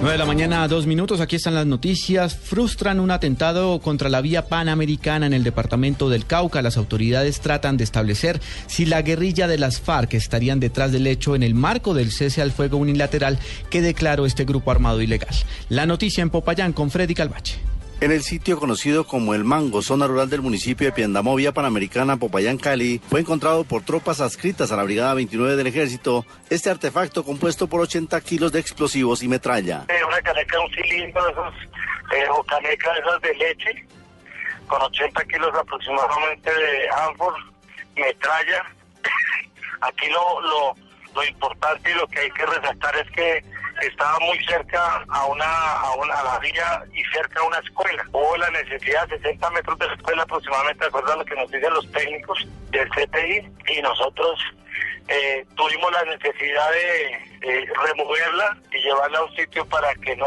9 de la mañana, dos minutos. Aquí están las noticias. Frustran un atentado contra la vía panamericana en el departamento del Cauca. Las autoridades tratan de establecer si la guerrilla de las FARC estarían detrás del hecho en el marco del cese al fuego unilateral que declaró este grupo armado ilegal. La noticia en Popayán con Freddy Calvache. En el sitio conocido como El Mango, zona rural del municipio de Piandamovia Panamericana, Popayán, Cali, fue encontrado por tropas adscritas a la Brigada 29 del Ejército este artefacto compuesto por 80 kilos de explosivos y metralla. Una caneca, un cilindro esos, eh, o caneca esas de leche, con 80 kilos aproximadamente de ánfor, metralla. Aquí lo, lo, lo importante y lo que hay que resaltar es que estaba muy cerca a una, a una a la vía y cerca a una escuela. Hubo la necesidad de 60 metros de la escuela aproximadamente, de acuerdo a lo que nos dicen los técnicos del CTI, y nosotros eh, tuvimos la necesidad de, removerla y llevarla a un sitio para que no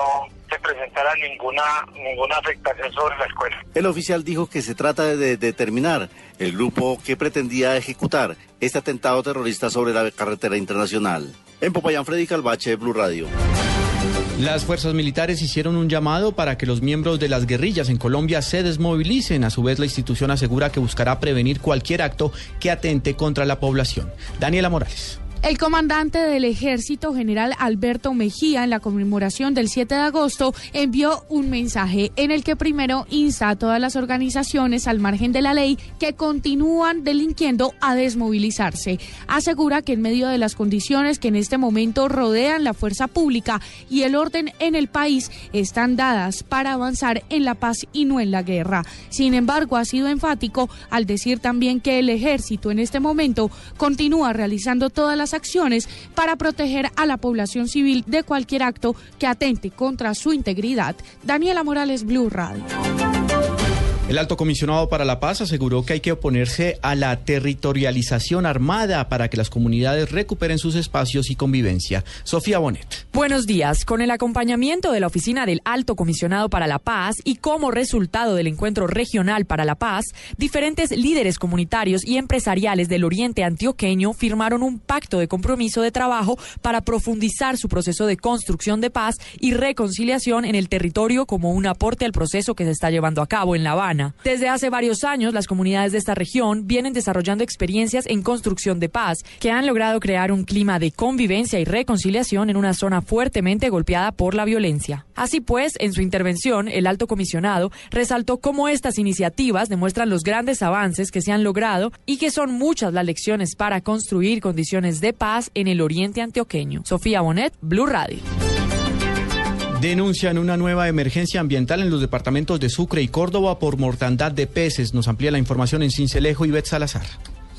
se presentara ninguna ninguna afectación sobre la escuela. El oficial dijo que se trata de determinar el grupo que pretendía ejecutar este atentado terrorista sobre la carretera internacional. En Popayán, Freddy Calvache, Blue Radio. Las fuerzas militares hicieron un llamado para que los miembros de las guerrillas en Colombia se desmovilicen. A su vez, la institución asegura que buscará prevenir cualquier acto que atente contra la población. Daniela Morales. El comandante del ejército, general Alberto Mejía, en la conmemoración del 7 de agosto, envió un mensaje en el que primero insta a todas las organizaciones al margen de la ley que continúan delinquiendo a desmovilizarse. Asegura que en medio de las condiciones que en este momento rodean la fuerza pública y el orden en el país están dadas para avanzar en la paz y no en la guerra. Sin embargo, ha sido enfático al decir también que el ejército en este momento continúa realizando todas las acciones para proteger a la población civil de cualquier acto que atente contra su integridad. Daniela Morales, Blue Radio. El alto comisionado para la paz aseguró que hay que oponerse a la territorialización armada para que las comunidades recuperen sus espacios y convivencia. Sofía Bonet. Buenos días. Con el acompañamiento de la oficina del alto comisionado para la paz y como resultado del encuentro regional para la paz, diferentes líderes comunitarios y empresariales del oriente antioqueño firmaron un pacto de compromiso de trabajo para profundizar su proceso de construcción de paz y reconciliación en el territorio como un aporte al proceso que se está llevando a cabo en La Habana. Desde hace varios años, las comunidades de esta región vienen desarrollando experiencias en construcción de paz que han logrado crear un clima de convivencia y reconciliación en una zona fuertemente golpeada por la violencia. Así pues, en su intervención, el alto comisionado resaltó cómo estas iniciativas demuestran los grandes avances que se han logrado y que son muchas las lecciones para construir condiciones de paz en el oriente antioqueño. Sofía Bonet, Blue Radio. Denuncian una nueva emergencia ambiental en los departamentos de Sucre y Córdoba por mortandad de peces. Nos amplía la información en Cincelejo y Bet Salazar.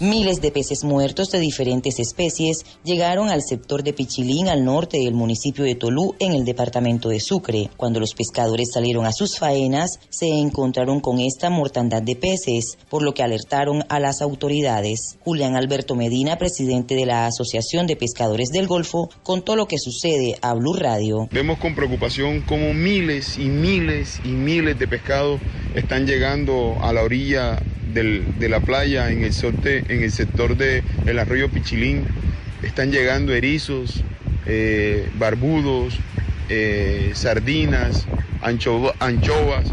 Miles de peces muertos de diferentes especies llegaron al sector de Pichilín al norte del municipio de Tolú en el departamento de Sucre. Cuando los pescadores salieron a sus faenas, se encontraron con esta mortandad de peces, por lo que alertaron a las autoridades. Julián Alberto Medina, presidente de la Asociación de Pescadores del Golfo, contó lo que sucede a Blue Radio. Vemos con preocupación cómo miles y miles y miles de pescados están llegando a la orilla de la playa en el, sorte, en el sector del el arroyo Pichilín están llegando erizos, eh, barbudos, eh, sardinas, anchovas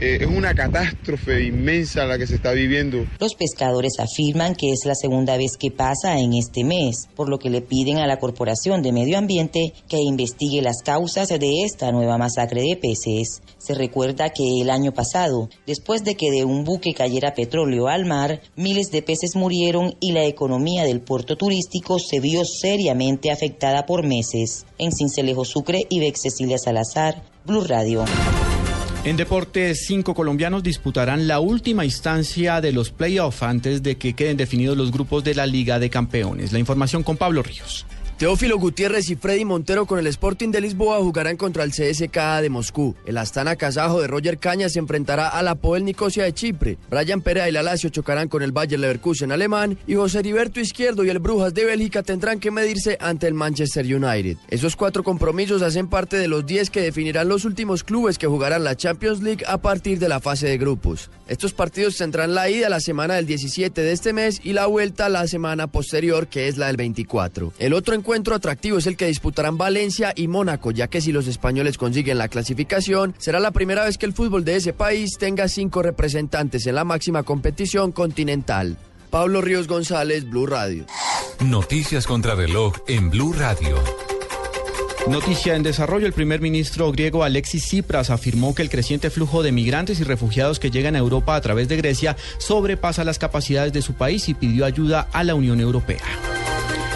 eh, es una catástrofe inmensa la que se está viviendo. Los pescadores afirman que es la segunda vez que pasa en este mes, por lo que le piden a la Corporación de Medio Ambiente que investigue las causas de esta nueva masacre de peces. Se recuerda que el año pasado, después de que de un buque cayera petróleo al mar, miles de peces murieron y la economía del puerto turístico se vio seriamente afectada por meses. En Cincelejo Sucre, y Cecilia Salazar, Blue Radio. En deportes, cinco colombianos disputarán la última instancia de los playoffs antes de que queden definidos los grupos de la Liga de Campeones. La información con Pablo Ríos. Teófilo Gutiérrez y Freddy Montero con el Sporting de Lisboa jugarán contra el CSKA de Moscú. El Astana Kazajo de Roger Caña se enfrentará a la Poel Nicosia de Chipre. Brian Perea y la Lazio chocarán con el Bayer Leverkusen alemán y José Heriberto Izquierdo y el Brujas de Bélgica tendrán que medirse ante el Manchester United. Esos cuatro compromisos hacen parte de los 10 que definirán los últimos clubes que jugarán la Champions League a partir de la fase de grupos. Estos partidos tendrán la ida la semana del 17 de este mes y la vuelta la semana posterior que es la del 24. El otro encuentro encuentro atractivo es el que disputarán Valencia y Mónaco, ya que si los españoles consiguen la clasificación, será la primera vez que el fútbol de ese país tenga cinco representantes en la máxima competición continental. Pablo Ríos González, Blue Radio. Noticias contra reloj en Blue Radio. Noticia en desarrollo, el primer ministro griego Alexis Tsipras afirmó que el creciente flujo de migrantes y refugiados que llegan a Europa a través de Grecia sobrepasa las capacidades de su país y pidió ayuda a la Unión Europea.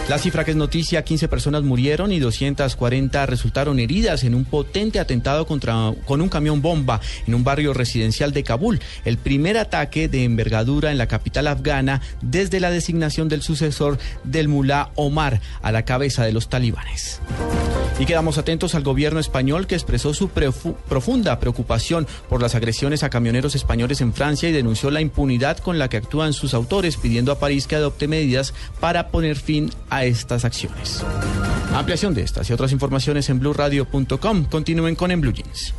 La cifra que es noticia, 15 personas murieron y 240 resultaron heridas en un potente atentado contra, con un camión bomba en un barrio residencial de Kabul, el primer ataque de envergadura en la capital afgana desde la designación del sucesor del mulá Omar a la cabeza de los talibanes. Y quedamos atentos al gobierno español que expresó su profunda preocupación por las agresiones a camioneros españoles en Francia y denunció la impunidad con la que actúan sus autores, pidiendo a París que adopte medidas para poner fin a estas acciones. Ampliación de estas y otras informaciones en blueradio.com. Continúen con En Blue Jeans.